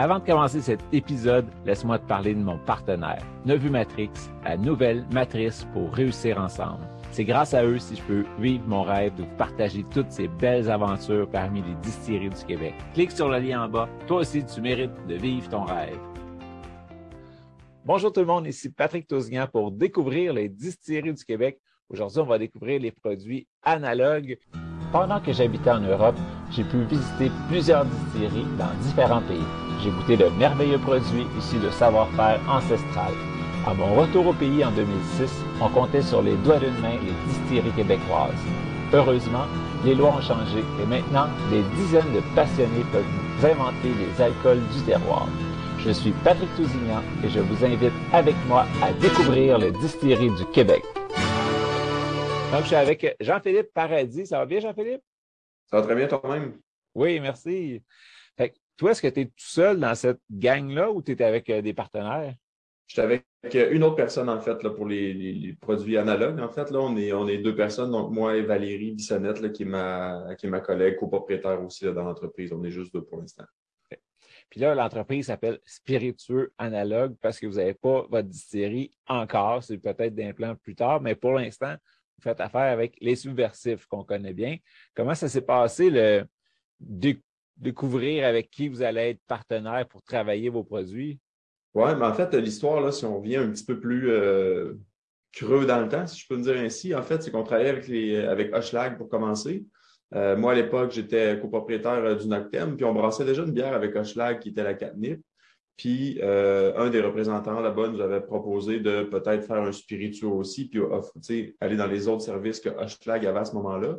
Avant de commencer cet épisode, laisse-moi te parler de mon partenaire, Nevu Matrix, la nouvelle matrice pour réussir ensemble. C'est grâce à eux si je peux vivre mon rêve de vous partager toutes ces belles aventures parmi les distilleries du Québec. Clique sur le lien en bas. Toi aussi, tu mérites de vivre ton rêve. Bonjour tout le monde, ici Patrick Tousignan pour découvrir les distilleries du Québec. Aujourd'hui, on va découvrir les produits analogues. Pendant que j'habitais en Europe, j'ai pu visiter plusieurs distilleries dans différents pays. J'ai goûté de merveilleux produits issus de savoir-faire ancestral. À mon retour au pays en 2006, on comptait sur les doigts d'une main les distilleries québécoises. Heureusement, les lois ont changé et maintenant, des dizaines de passionnés peuvent inventer les alcools du terroir. Je suis Patrick Tousignan et je vous invite avec moi à découvrir les distilleries du Québec. Donc, je suis avec Jean-Philippe Paradis. Ça va bien, Jean-Philippe? Ça va très bien toi-même? Oui, merci. Toi, est-ce que tu es tout seul dans cette gang-là ou tu es avec euh, des partenaires? J'étais avec euh, une autre personne, en fait, là, pour les, les, les, produits analogues. En fait, là, on est, on est deux personnes, donc moi et Valérie Bissonnette, là, qui, est ma, qui est ma collègue, copropriétaire aussi là, dans l'entreprise. On est juste deux pour l'instant. Puis là, l'entreprise s'appelle Spiritueux Analogue parce que vous n'avez pas votre distillerie encore. C'est peut-être d'implant plus tard, mais pour l'instant, vous faites affaire avec les subversifs qu'on connaît bien. Comment ça s'est passé, le découvrir avec qui vous allez être partenaire pour travailler vos produits? Oui, mais en fait, l'histoire, là, si on vient un petit peu plus euh, creux dans le temps, si je peux me dire ainsi, en fait, c'est qu'on travaillait avec, les, avec pour commencer. Euh, moi, à l'époque, j'étais copropriétaire euh, du Noctem, puis on brassait déjà une bière avec Hochelag qui était la Catnip. Puis un des représentants là-bas nous avait proposé de peut-être faire un spiritueux aussi, puis aller dans les autres services que Hochelag avait à ce moment-là.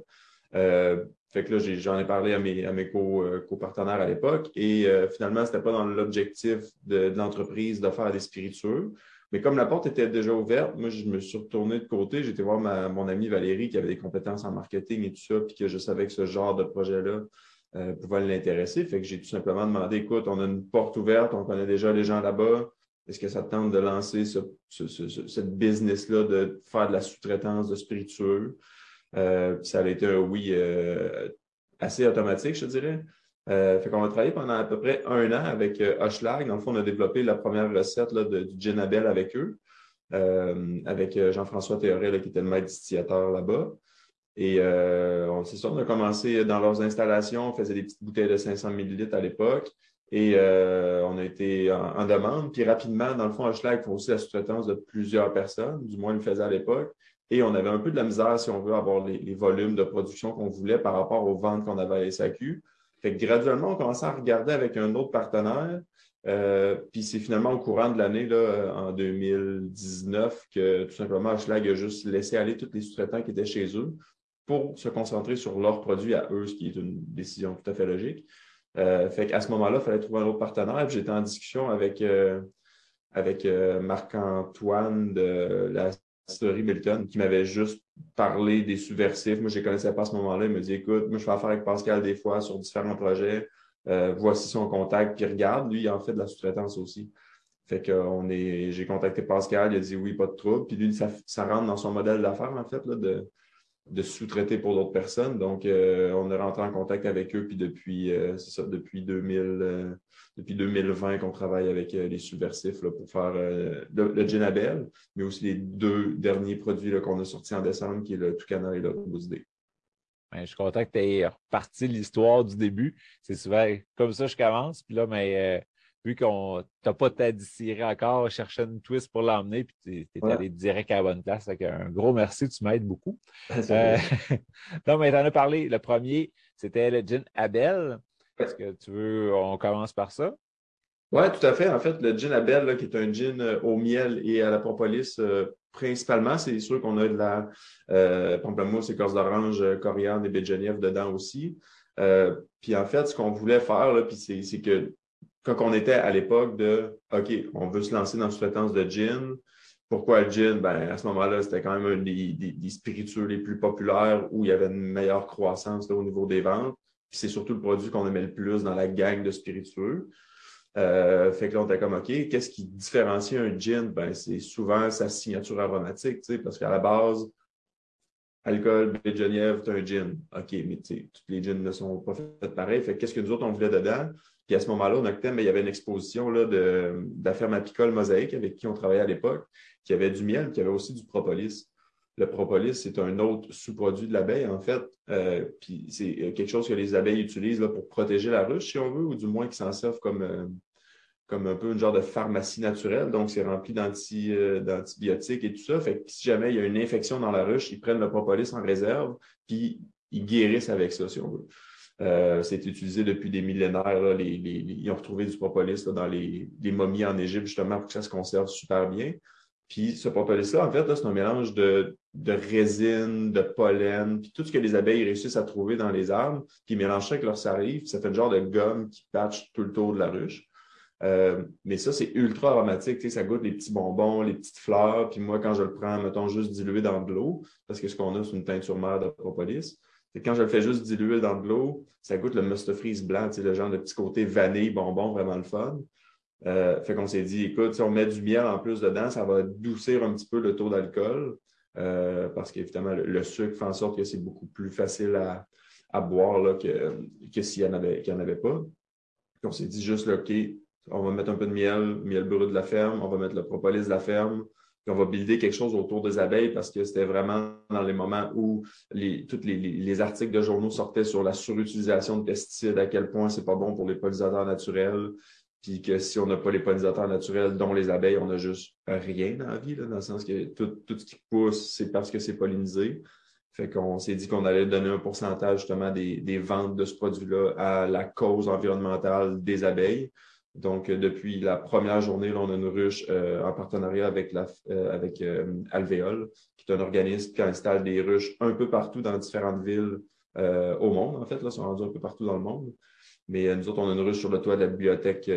Fait que là, j'en ai, parlé à mes, à mes copartenaires à l'époque et euh, finalement, ce n'était pas dans l'objectif de, l'entreprise de faire des spiritueux. Mais comme la porte était déjà ouverte, moi, je me suis retourné de côté. J'étais voir mon amie Valérie qui avait des compétences en marketing et tout ça, puis que je savais que ce genre de projet-là euh, pouvait l'intéresser. Fait que j'ai tout simplement demandé, écoute, on a une porte ouverte, on connaît déjà les gens là-bas. Est-ce que ça te tente de lancer ce, ce, ce, cette business-là, de faire de la sous-traitance de spiritueux? Euh, ça a été un oui euh, assez automatique, je dirais. Euh, fait qu'on a travaillé pendant à peu près un an avec euh. Dans le fond, on a développé la première recette de, du gin Abel avec eux, euh, avec Jean-François Théoré, là, qui était le maître distillateur là-bas. Et on, c'est ça, on a commencé dans leurs installations, on faisait des petites bouteilles de 500 ml à l'époque. Et on a été en, en, demande. Puis rapidement, dans le fond, Hochelag font aussi la sous-traitance de plusieurs personnes, du moins ils le faisaient à l'époque. Et on avait un peu de la misère, si on veut, avoir les, volumes de production qu'on voulait par rapport aux ventes qu'on avait à SAQ. Fait que graduellement, on commençait à regarder avec un autre partenaire. Euh, puis c'est finalement au courant de l'année, en 2019, que tout simplement Hochelag a juste laissé aller tous les sous-traitants qui étaient chez eux pour se concentrer sur leurs produits à eux, ce qui est une décision tout à fait logique. Euh, fait qu'à ce moment-là, il fallait trouver un autre partenaire. J'étais en discussion avec, euh, avec euh, Marc-Antoine de la Story Milton qui m'avait juste parlé des subversifs. Moi, je ne les connaissais pas à ce moment-là. Il me dit Écoute, moi, je fais affaire avec Pascal des fois sur différents projets. Euh, voici son contact. Puis regarde, lui, il en fait de la sous-traitance aussi. Fait que j'ai contacté Pascal, il a dit oui, pas de trouble. Puis lui, ça, ça rentre dans son modèle d'affaires, en fait, là, de, de sous-traiter pour d'autres personnes. Donc, euh, on est rentré en contact avec eux, puis depuis, euh, depuis 2000, euh, depuis 2020 qu'on travaille avec les subversifs pour faire le, le mais aussi les deux derniers produits qu'on a sortis en décembre, qui est le Toucana et le Day. Ben, je suis content que tu aies reparti l'histoire du début. C'est souvent comme ça que je commence. Puis là, mais euh, vu qu'on t'a pas ta distillerie encore, chercher une twist pour l'emmener, puis tu es, ouais. allé direct à la bonne place. Fait un gros merci, tu m'aides beaucoup. euh, non, mais tu en as parlé. Le premier, c'était le gin Abel. Est-ce que tu veux, on commence par ça? Oui, tout à fait. En fait, le gin Abel, là, qui est un gin au miel et à la propolis, euh, principalement, c'est sûr qu'on a de la euh, pamplemousse, écorce d'orange, coriandre et baie de Genève dedans aussi. Euh, puis en fait, ce qu'on voulait faire, puis c'est que quand on était à l'époque de OK, on veut se lancer dans la sous-traitance de gin. Pourquoi le gin? Ben, à ce moment-là, c'était quand même un des, spiritueux les plus populaires où il y avait une meilleure croissance au niveau des ventes. c'est surtout le produit qu'on aimait le plus dans la gang de spiritueux. Euh, fait que là, on était comme, OK, qu'est-ce qui différencie un gin? Ben, c'est souvent sa signature aromatique, parce qu'à la base, alcool, baie de Genève, tu un gin. OK, mais toutes les gins ne sont pas faites pareil. Fait qu'est-ce que nous autres, on voulait dedans? Puis à ce moment-là, au Noctem, il y avait une exposition là, de, la ferme apicole Mosaïque avec qui on travaillait à l'époque, qui avait du miel, qui avait aussi du propolis. Le propolis, c'est un autre sous-produit de l'abeille, en fait. Euh, puis c'est quelque chose que les abeilles utilisent là, pour protéger la ruche, si on veut, ou du moins qui s'en servent comme, euh, comme un peu une genre de pharmacie naturelle. Donc, c'est rempli euh, d'antibiotiques et tout ça. Fait que si jamais il y a une infection dans la ruche, ils prennent le propolis en réserve, puis ils guérissent avec ça, si on veut. Euh, c'est utilisé depuis des millénaires. ils ont retrouvé du propolis dans les, momies en Égypte, justement, pour que ça se conserve super bien. Puis ce propolis-là, en fait, c'est un mélange de, résine, de pollen, puis tout ce que les abeilles réussissent à trouver dans les arbres, puis ils mélangent ça avec leur salive, ça fait un genre de gomme qui patche tout le tour de la ruche. Euh, mais ça, c'est ultra aromatique. Ça goûte les petits bonbons, les petites fleurs. Puis moi, quand je le prends, mettons, juste dilué dans de l'eau, parce que ce qu'on a, c'est une teinture mère de propolis. Quand je le fais juste diluer dans de l'eau, ça goûte le must freeze blanc, le genre de petit côté vanille, bonbon, vraiment le fun. Euh, fait qu'on s'est dit, écoute, si on met du miel en plus dedans, ça va doucir un petit peu le taux d'alcool. Euh, parce qu'évidemment, le, sucre fait en sorte que c'est beaucoup plus facile à, boire là, que, que s'il n'y en, en, avait pas. On s'est dit juste, là, OK, on va mettre un peu de miel, miel brut de la ferme, on va mettre le propolis de la ferme, on va builder quelque chose autour des abeilles parce que c'était vraiment dans les moments où tous les, articles de journaux sortaient sur la surutilisation de pesticides, à quel point c'est pas bon pour les pollinisateurs naturels, puis que si on n'a pas les pollinisateurs naturels, dont les abeilles, on n'a juste rien dans la vie, dans le sens que tout, tout ce qui pousse, c'est parce que c'est pollinisé. Fait qu'on s'est dit qu'on allait donner un pourcentage justement des, des ventes de ce produit-là à la cause environnementale des abeilles. Donc, euh, depuis la première journée, là, on a une ruche euh, en partenariat avec, la, euh, avec Alvéole, qui est un organisme qui installe des ruches un peu partout dans différentes villes au monde. En fait, là, sont rendus un peu partout dans le monde. Mais nous autres, on a une ruche sur le toit de la bibliothèque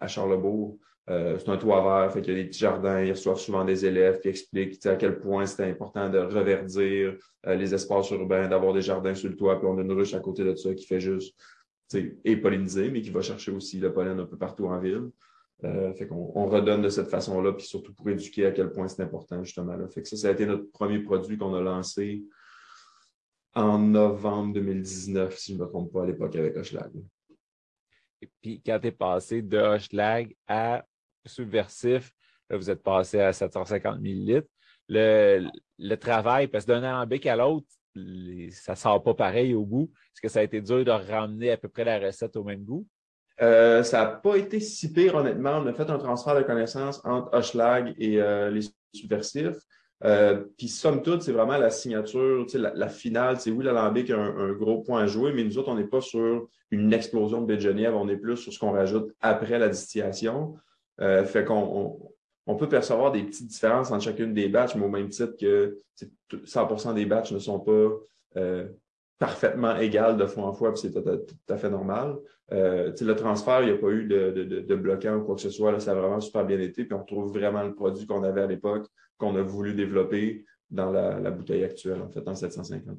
à Charlebourg. c'est un toit vert, fait qu'il y a des petits jardins, ils reçoivent souvent des élèves qui expliquent à quel point c'est important de reverdir les espaces urbains, d'avoir des jardins sur le toit, puis on a une ruche à côté de ça qui fait juste est pollinisé, mais qui va chercher aussi le pollen un peu partout en ville. Euh, fait qu'on on redonne de cette façon-là, puis surtout pour éduquer à quel point c'est important, justement. Là. Ça, ça a été notre premier produit qu'on a lancé en novembre 2019, si je ne me trompe pas, à l'époque avec Hochelag. Et puis, quand tu es passé de Hochelag à Subversif, là, vous êtes passé à 750 millilitres. Le, le travail, parce d'un alambic à l'autre, ça sort pas pareil au goût? Est-ce que ça a été dur de ramener à peu près la recette au même goût? Euh, ça n'a pas été si pire, honnêtement. On a fait un transfert de connaissances entre Hochelag et euh, les subversifs. Euh, puis, somme toute, c'est vraiment la signature, la, finale. C'est oui, l'alambic a un, gros point à jouer, mais nous autres, on n'est pas sur une explosion de baie on est plus sur ce qu'on rajoute après la distillation. fait qu'on on peut percevoir des petites différences entre chacune des batches, mais au même titre que 100% des batches ne sont pas euh, parfaitement égales de fois en fois, puis c'est tout, à fait normal. Euh, le transfert, il n'y a pas eu de, bloquant ou quoi que ce soit. Là, ça a vraiment super bien été, puis on retrouve vraiment le produit qu'on avait à l'époque, qu'on a voulu développer dans la, bouteille actuelle, en fait, en 750.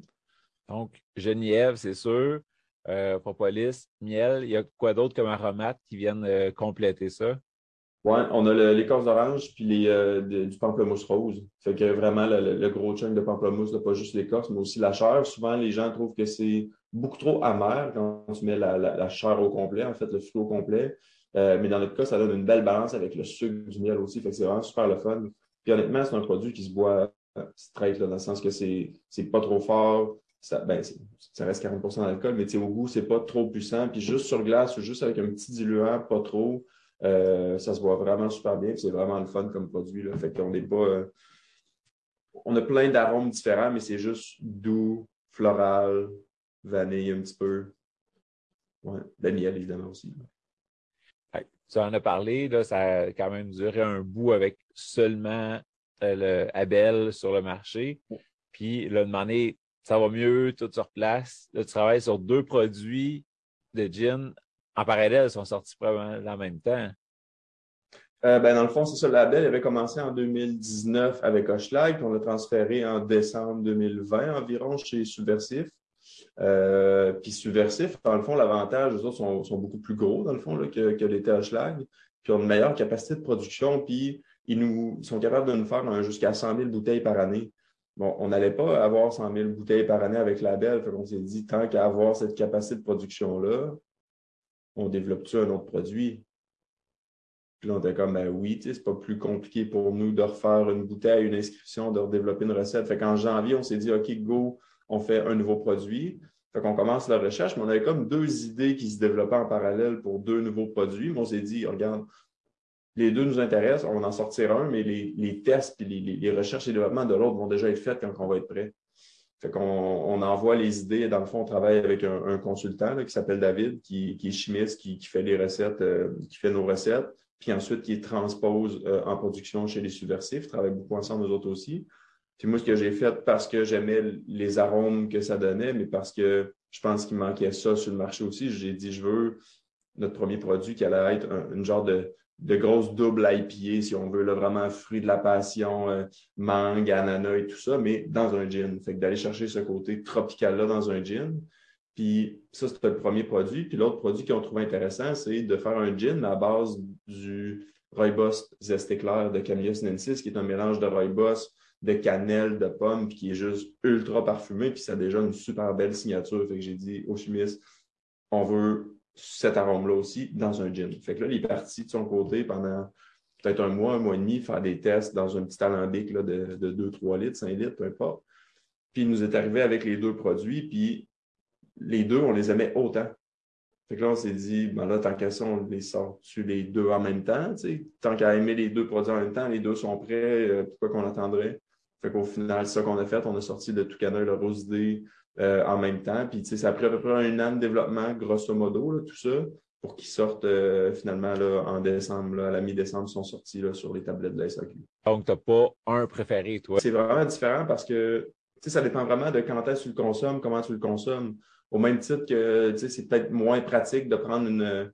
Donc, genièvre, c'est sûr. Euh, miel, il y a quoi d'autre comme aromates qui viennent compléter ça? Oui, on a l'écorce d'orange puis les, euh, du pamplemousse rose. Fait que vraiment le, gros chunk de pamplemousse, pas juste l'écorce, mais aussi la chair. Souvent, les gens trouvent que c'est beaucoup trop amer quand tu mets la, chair au complet, en fait, le fruit au complet. Euh, mais dans notre cas, ça donne une belle balance avec le sucre du miel aussi. Fait que c'est vraiment super le fun. Puis honnêtement, c'est un produit qui se boit euh, straight, là, dans le sens que c'est pas trop fort. Ça, ben, ça reste 40% d'alcool, mais au goût, c'est pas trop puissant. Puis juste sur glace, juste avec un petit diluant, pas trop. Euh, ça se voit vraiment super bien. C'est vraiment le fun comme produit. Là. Fait qu'on n'est pas. Euh, on a plein d'arômes différents, mais c'est juste doux, floral, vanille un petit peu. Ouais, de miel, évidemment aussi. Tu en as parlé, là, ça a quand même duré un bout avec seulement euh, le Abel sur le marché. Puis là, demandé, ça va mieux, tout sur place. Là, tu travailles sur deux produits de gin en parallèle sont sortis probablement en même temps. Euh, ben, dans le fond, c'est ça. Le label avait commencé en 2019 avec Hochelag, puis on l'a transféré en décembre 2020 environ chez Subversif. Euh, puis Subversif, dans le fond, l'avantage, eux autres sont, beaucoup plus gros, dans le fond, que, que l'était Hochelag. Puis ont une meilleure capacité de production, puis ils, nous, sont capables de nous faire jusqu'à 100 000 bouteilles par année. Bon, on n'allait pas avoir 100 000 bouteilles par année avec Label, fait qu'on s'est dit, tant qu'à avoir cette capacité de production-là, on développe-tu un autre produit? Puis là, on était comme, ben oui, c'est pas plus compliqué pour nous de refaire une bouteille, une inscription, de redévelopper une recette. Fait qu'en janvier, on s'est dit, OK, go, on fait un nouveau produit. Fait qu'on commence la recherche, mais on avait comme deux idées qui se développaient en parallèle pour deux nouveaux produits. Mais on s'est dit, regarde, les deux nous intéressent, on va en sortir un, mais les, tests les, recherches et développements de l'autre vont déjà être faits quand on va être prêt. Fait qu'on on envoie les idées. Dans le fond, on travaille avec un, consultant qui s'appelle David, qui, est chimiste, qui, fait les recettes, euh, qui fait nos recettes puis ensuite qui transpose euh, en production chez les subversifs. Ils travaillent beaucoup ensemble, nous autres aussi. Puis moi, ce que j'ai fait, parce que j'aimais les arômes que ça donnait, mais parce que je pense qu'il manquait ça sur le marché aussi, j'ai dit, je veux notre premier produit qui allait être un, une genre de, de grosse double IPA, si on veut, vraiment fruit de la passion, euh, mangue, ananas et tout ça, mais dans un gin. Fait que d'aller chercher ce côté tropical-là dans un gin. Puis ça, c'était le premier produit. Puis l'autre produit qu'ils ont trouvé intéressant, c'est de faire un gin à base du rooibos zesté clair de Camellia sinensis, qui est un mélange de rooibos, de cannelle, de pomme, puis qui est juste ultra parfumé, puis ça a déjà une super belle signature. Fait que j'ai dit au chimiste, on veut cet arôme-là aussi dans un gin. Fait que là, il est parti de son côté pendant peut-être un mois, un mois et demi, faire des tests dans un petit alambic là, de, de 2-3 litres, 5 litres, peu importe. Puis il nous est arrivé avec les deux produits, puis les deux, on les aimait autant. Fait que là, on s'est dit, ben là, tant qu'à ça, on les sort tu les deux en même temps. Tant qu'à aimer les deux produits en même temps, les deux sont prêts, euh, pourquoi qu'on attendrait? Fait qu'au final, c'est ça qu'on a fait. On a sorti le Toucanet et le Rose euh, en même temps. Puis, ça a pris à peu près un an de développement, grosso modo, tout ça, pour qu'ils sortent euh, finalement là, en décembre, à la mi-décembre, ils sont sortis là, sur les tablettes de la SAQ. Donc, tu n'as pas un préféré, toi? C'est vraiment différent parce que ça dépend vraiment de quand est-ce que tu le consommes, comment tu le consommes. Au même titre que c'est peut-être moins pratique de prendre une,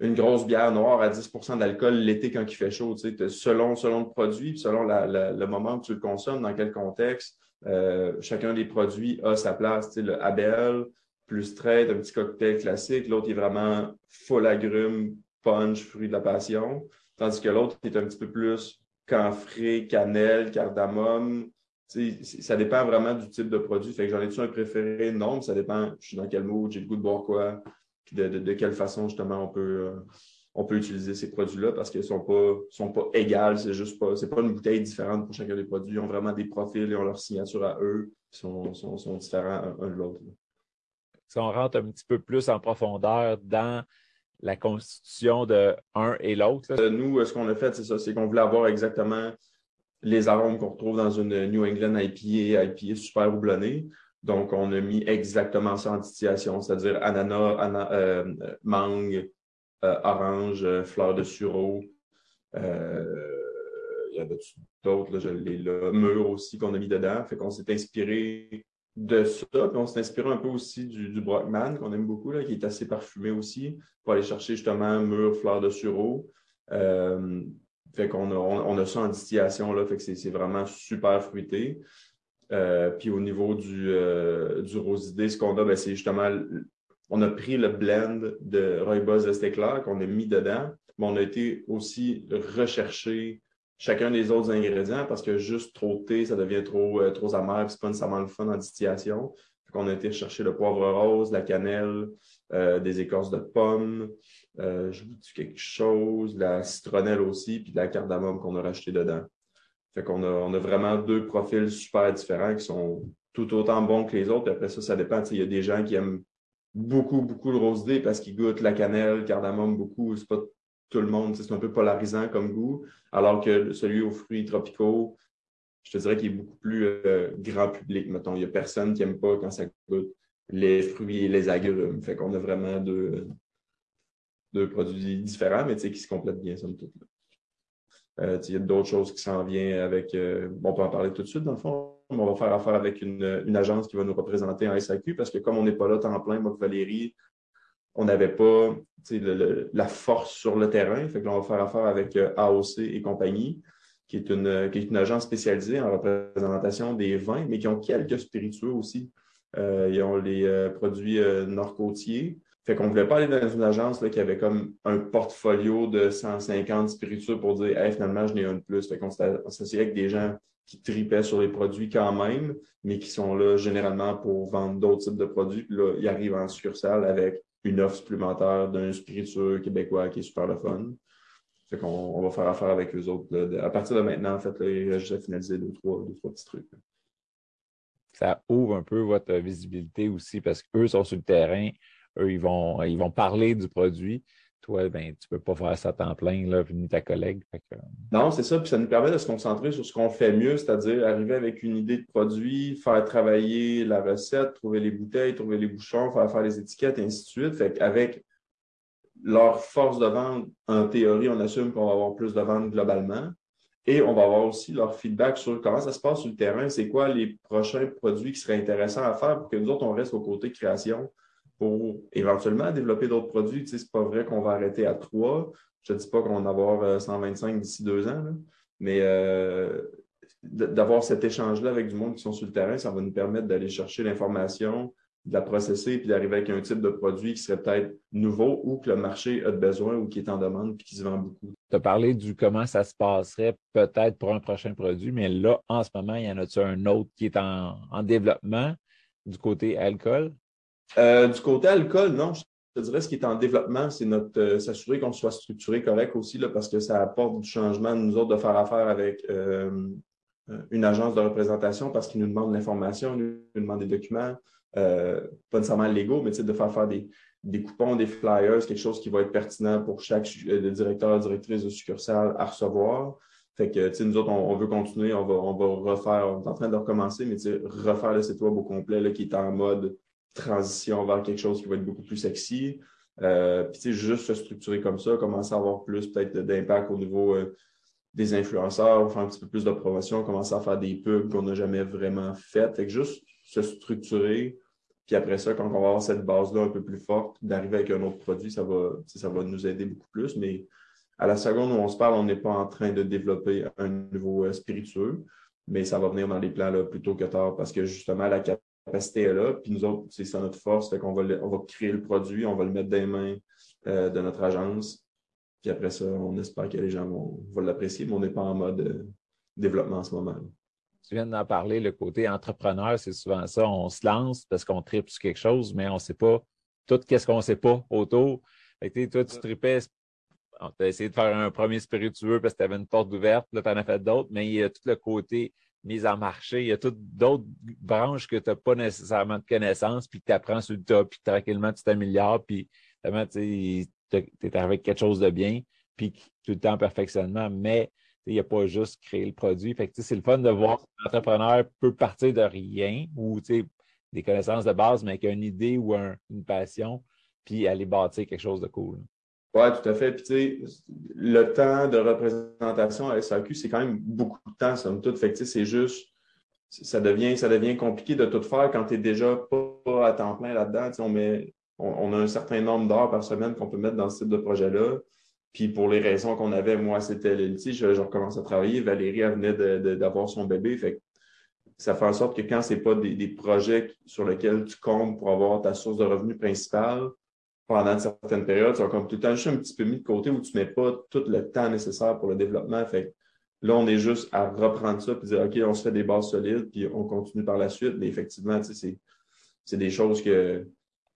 une grosse bière noire à 10% d'alcool l'été quand il fait chaud. Selon, selon le produit, selon le moment où tu le consommes, dans quel contexte, euh, chacun des produits a sa place. Le Abel, plus straight, un petit cocktail classique. L'autre est vraiment full agrumes, punch, fruit de la passion. Tandis que l'autre est un petit peu plus camphré, cannelle, cardamome, ça dépend vraiment du type de produit. Fait que j'en ai-tu un préféré? Non, ça dépend. Je suis dans quel mood, j'ai le goût de boire quoi, de, quelle façon justement on peut, euh, on peut utiliser ces produits-là parce qu'ils ne sont pas, sont pas égales. C'est juste pas, c'est pas une bouteille différente pour chacun des produits. Ils ont vraiment des profils, ils ont leur signature à eux, ils sont, sont, différents un de l'autre. Si on rentre un petit peu plus en profondeur dans la constitution de un et l'autre. Euh, nous, ce qu'on a fait, c'est ça, c'est qu'on voulait avoir exactement les arômes qu'on retrouve dans une New England IPA, IPA super houblonnée. Donc, on a mis exactement ça en distillation, c'est-à-dire ananas, euh, mangue, euh, orange, euh, fleur de sureau. il y avait d'autres, là, je l'ai là, mûr aussi qu'on a mis dedans. Fait qu'on s'est inspiré de ça. Puis on s'est inspiré un peu aussi du, du Brockman, qu'on aime beaucoup, là, qui est assez parfumé aussi, pour aller chercher justement mûr, fleur de sureau. Fait qu'on a, on, a ça en distillation, là, fait que c'est vraiment super fruité. Euh, puis au niveau du, euh, du rosidé, ce qu'on a, ben, c'est justement, on a pris le blend de Rooibos Estéclair qu'on a mis dedans, mais on a été aussi rechercher chacun des autres ingrédients parce que juste trop de thé, ça devient trop, euh, trop amer, c'est pas nécessairement le fun en distillation. Qu'on a été chercher le poivre rose, la cannelle, des écorces de pommes, euh, je vous dis quelque chose, de la citronnelle aussi, puis de la cardamome qu'on a racheté dedans. Fait qu'on a, on a vraiment deux profils super différents qui sont tout autant bons que les autres. après ça, ça dépend. Il y a des gens qui aiment beaucoup, beaucoup le rose dé parce qu'ils goûtent la cannelle, le cardamome beaucoup. C'est pas tout le monde. C'est un peu polarisant comme goût. Alors que celui aux fruits tropicaux, je te dirais qu'il est beaucoup plus euh, grand public, mettons. Il n'y a personne qui n'aime pas quand ça goûte les fruits et les agrumes. Fait qu'on a vraiment deux, deux produits différents, mais qui se complètent bien, somme toute. Euh, il y a d'autres choses qui s'en viennent avec. Euh, on peut en parler tout de suite, dans le fond. On va faire affaire avec une, agence qui va nous représenter en SAQ parce que comme on n'est pas là temps plein, moi Valérie, on n'avait pas la force sur le terrain. On va faire affaire avec euh, AOC et compagnie, qui est, une, qui est une agence spécialisée en représentation des vins, mais qui ont quelques spiritueux aussi. Euh, ils ont les euh, produits nord-côtiers. Fait ne voulait pas aller dans une agence qui avait comme un portfolio de 150 spiritueux pour dire hey, finalement, je n'ai un de plus. Fait qu'on s'associait avec des gens qui tripaient sur les produits quand même, mais qui sont là généralement pour vendre d'autres types de produits. Puis là, ils arrivent en succursale avec une offre supplémentaire d'un spiritueux québécois qui est super le fun. Fait qu'on on va faire affaire avec eux autres. À partir de maintenant, en fait, là, il reste à finaliser deux, trois, deux, trois petits trucs. Ça ouvre un peu votre visibilité aussi parce qu'eux sont sur le terrain, eux, ils vont, ils vont parler du produit toi, ben, tu ne peux pas faire ça à temps plein, là, ni ta collègue. Non, c'est ça. Puis ça nous permet de se concentrer sur ce qu'on fait mieux, c'est-à-dire arriver avec une idée de produit, faire travailler la recette, trouver les bouteilles, trouver les bouchons, faire faire les étiquettes, et ainsi de suite. Fait qu'avec leur force de vente, en théorie, on assume qu'on va avoir plus de ventes globalement. Et on va avoir aussi leur feedback sur comment ça se passe sur le terrain, c'est quoi les prochains produits qui seraient intéressants à faire pour que nous autres, on reste au côté création pour éventuellement développer d'autres produits. Tu sais, c'est pas vrai qu'on va arrêter à trois. Je ne dis pas qu'on va avoir 125 euh, d'ici deux ans, mais euh, d'avoir cet échange-là avec du monde qui sont sur le terrain, ça va nous permettre d'aller chercher l'information, de la processer, puis d'arriver avec un type de produit qui serait peut-être nouveau ou que le marché a besoin ou qui est en demande puis qui se vend beaucoup. Tu as parlé du comment ça se passerait peut-être pour un prochain produit, mais là, en ce moment, il y en a-tu un autre qui est en, en développement du côté alcool? Euh, du côté alcool, non. Je te dirais ce qui est en développement, c'est notre euh, s'assurer qu'on soit structuré correct aussi, là, parce que ça apporte du changement de nous autres de faire affaire avec euh, une agence de représentation parce qu'ils nous demandent l'information, ils nous demandent des documents, pas nécessairement légaux, mais de faire faire des, des, coupons, des flyers, quelque chose qui va être pertinent pour chaque directeur, directrice de succursale à recevoir. Fait que, nous autres, on, veut continuer, on va, on va refaire, on est en train de recommencer, mais refaire le site web au complet là, qui est en mode transition vers quelque chose qui va être beaucoup plus sexy. Euh, puis, juste se structurer comme ça, commencer à avoir plus peut-être d'impact au niveau euh, des influenceurs, faire un petit peu plus de promotion, commencer à faire des pubs qu'on n'a jamais vraiment faites. Fait que juste se structurer. Puis après ça, quand on va avoir cette base-là un peu plus forte, d'arriver avec un autre produit, ça va, ça va nous aider beaucoup plus. Mais à la seconde où on se parle, on n'est pas en train de développer un niveau euh, spiritueux, mais ça va venir dans les plans là, plutôt que tard parce que justement, la capacité est là. Puis nous autres, c'est ça notre force. Fait qu'on va, on va créer le produit, on va le mettre dans les mains euh, de notre agence. Puis après ça, on espère que les gens vont, l'apprécier, mais on n'est pas en mode euh, développement en ce moment. Tu viens d'en parler, le côté entrepreneur, c'est souvent ça. On se lance parce qu'on tripe sur quelque chose, mais on ne sait pas tout qu'est-ce qu'on ne sait pas autour. Fait toi, tu tripais, tu as essayé de faire un premier spiritueux parce que tu avais une porte ouverte, là, tu en as fait d'autres, mais il y a tout le côté mise en marché. Il y a toutes d'autres branches que tu n'as pas nécessairement de connaissances, puis que tu apprends sur le tas, puis tranquillement, tu t'améliores, puis tu es avec quelque chose de bien, puis tout le temps en perfectionnement, mais il n'y a pas juste créer le produit. Fait c'est le fun de voir qu'un entrepreneur peut partir de rien ou des connaissances de base, mais avec une idée ou une passion, puis aller bâtir quelque chose de cool. Oui, tout à fait. Puis, tu sais, le temps de représentation à SAQ, c'est quand même beaucoup de temps, somme toute. Fait que, c'est juste, ça devient, ça devient compliqué de tout faire quand tu n'es déjà pas, à temps plein là-dedans. on, met, on, a un certain nombre d'heures par semaine qu'on peut mettre dans ce type de projet-là. Puis, pour les raisons qu'on avait, moi, c'était le je, je recommence à travailler. Valérie, elle venait d'avoir son bébé. Fait ça fait en sorte que quand ce n'est pas des projets sur lesquels tu comptes pour avoir ta source de revenus principale, pendant certaines périodes, tu as comme tout le temps un petit peu mis de côté où tu ne mets pas tout le temps nécessaire pour le développement. Fait là, on est juste à reprendre ça et dire OK, on se fait des bases solides, puis on continue par la suite. Mais effectivement, c'est des choses que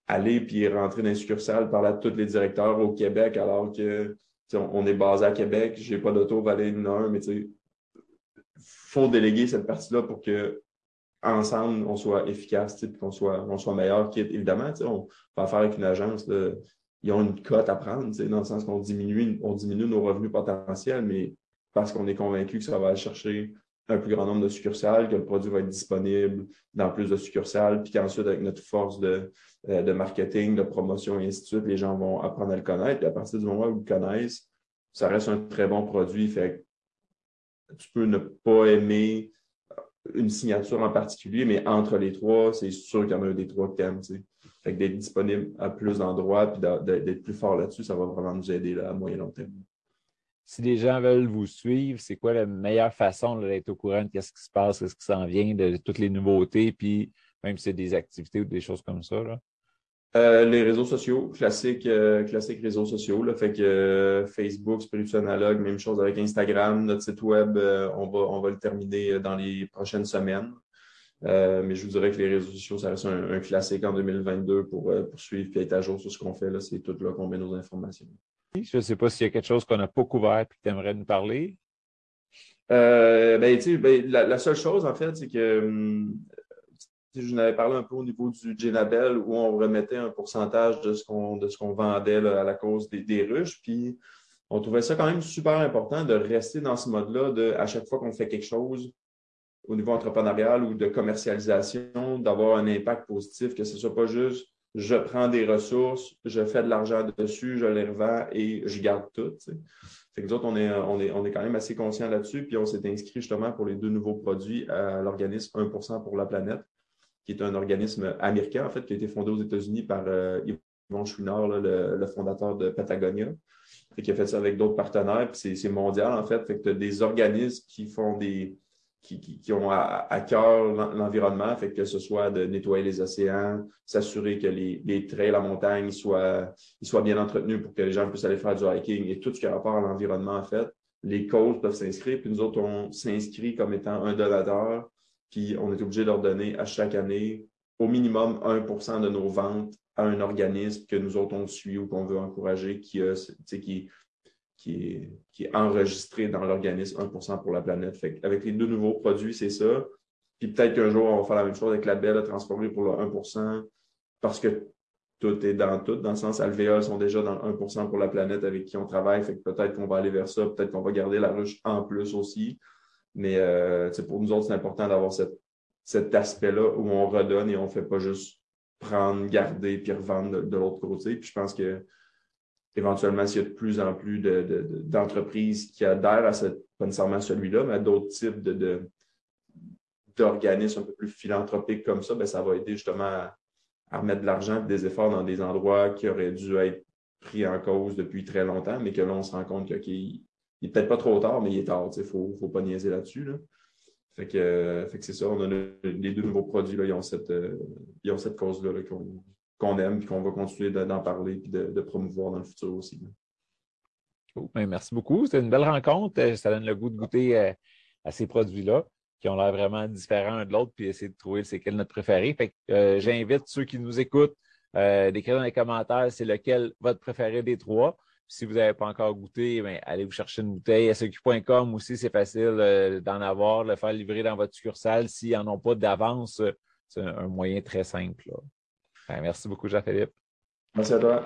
aller puis rentrer dans les succursales, parler à tous les directeurs au Québec alors que on est basé à Québec, je n'ai pas d'auto, Valérie une mais il faut déléguer cette partie-là pour que ensemble, on soit efficace, qu'on soit, on soit meilleur. Évidemment, on va faire avec une agence, ils ont une cote à prendre, dans le sens qu'on diminue, on diminue nos revenus potentiels, mais parce qu'on est convaincu que ça va aller chercher un plus grand nombre de succursales, que le produit va être disponible dans plus de succursales, puis qu'ensuite, avec notre force de, euh, marketing, de promotion et ainsi de suite, les gens vont apprendre à le connaître. Puis à partir du moment où ils le connaissent, ça reste un très bon produit. Tu peux ne pas aimer une signature en particulier, mais entre les trois, c'est sûr qu'il y en a un des trois thèmes. Fait que d'être disponible à plus d'endroits puis d'être plus fort là-dessus, ça va vraiment nous aider là, à moyen long terme. Si les gens veulent vous suivre, c'est quoi la meilleure façon d'être au courant de ce qui se passe, ce qui s'en vient, de toutes les nouveautés, puis même si c'est des activités ou des choses comme ça? Là? Euh, les réseaux sociaux, classiques euh, classique réseaux sociaux. Là, fait que euh, Facebook, Spiritual Analogue, même chose avec Instagram, notre site web, on, va, on va le terminer dans les prochaines semaines. mais je vous dirais que les réseaux sociaux, ça reste un, classique en 2022 pour, suivre et être à jour sur ce qu'on fait. Là, c'est tout là qu'on met nos informations. Je ne sais pas s'il y a quelque chose qu'on n'a pas couvert et que tu aimerais nous parler. ben, ben la, la, seule chose, en fait, c'est que hum, je vous avais parlé un peu au niveau du Ginabel où on remettait un pourcentage de ce qu'on vendait à la cause des, des, ruches. Puis on trouvait ça quand même super important de rester dans ce mode-là, de à chaque fois qu'on fait quelque chose au niveau entrepreneurial ou de commercialisation, d'avoir un impact positif, que ce ne soit pas juste je prends des ressources, je fais de l'argent dessus, je les revends et je garde tout. Fait que nous autres, on est, on, est, on est quand même assez conscients là-dessus, puis on s'est inscrit justement pour les deux nouveaux produits à l'organisme 1% pour la planète qui est un organisme américain, en fait, qui a été fondé aux États-Unis par euh, Yvon Chouinard, le, fondateur de Patagonia. et qui a fait ça avec d'autres partenaires, puis c'est mondial, en fait. Fait que des organismes qui font des. qui, qui, ont à, cœur l'environnement, fait que ce soit de nettoyer les océans, s'assurer que les, les, trails, la montagne, soient, ils soient bien entretenus pour que les gens puissent aller faire du hiking et tout ce qui a rapport à l'environnement, en fait. Les causes peuvent s'inscrire, puis nous autres, on s'inscrit comme étant un donateur puis on est obligé de leur donner à chaque année au minimum 1% de nos ventes à un organisme que nous autres on suit ou qu'on veut encourager qui, qui, est, qui est enregistré dans l'organisme 1% pour la planète. Avec les deux nouveaux produits, c'est ça. Puis peut-être qu'un jour, on va faire la même chose avec la belle, transformer pour le 1% parce que tout est dans tout. Dans le sens, Alvéole sont déjà dans le 1% pour la planète avec qui on travaille. Peut-être qu'on va aller vers ça. Peut-être qu'on va garder la ruche en plus aussi. Mais euh, pour nous autres, c'est important d'avoir cet aspect-là où on redonne et on ne fait pas juste prendre, garder puis revendre de, l'autre côté. Puis je pense que éventuellement, s'il y a de plus en plus d'entreprises qui adhèrent à cette, pas nécessairement celui-là, mais à d'autres types de, d'organismes un peu plus philanthropiques comme ça, ben, ça va aider justement à, remettre de l'argent et des efforts dans des endroits qui auraient dû être pris en cause depuis très longtemps, mais que là, on se rend compte qu'il il n'est peut-être pas trop tard, mais il est tard. Il ne faut, faut, pas niaiser là-dessus. Fait que, fait que c'est ça. On a les deux nouveaux produits, là, ils ont cette, euh, cette cause-là qu'on aime et qu'on va continuer d'en parler et de, promouvoir dans le futur aussi. Ben, merci beaucoup. C'était une belle rencontre. Euh, ça donne le goût de goûter euh, à ces produits-là qui ont l'air vraiment différents un de l'autre, puis essayer de trouver c'est quel notre préféré. Fait j'invite ceux qui nous écoutent d'écrire dans les commentaires c'est lequel votre préféré des trois. Si vous n'avez pas encore goûté, ben, allez vous chercher une bouteille. SQ.com aussi, c'est facile euh, d'en avoir, le faire livrer dans votre succursale. S'ils n'en ont pas d'avance, c'est un moyen très simple. Ben, merci beaucoup, Jean-Philippe. Merci à toi.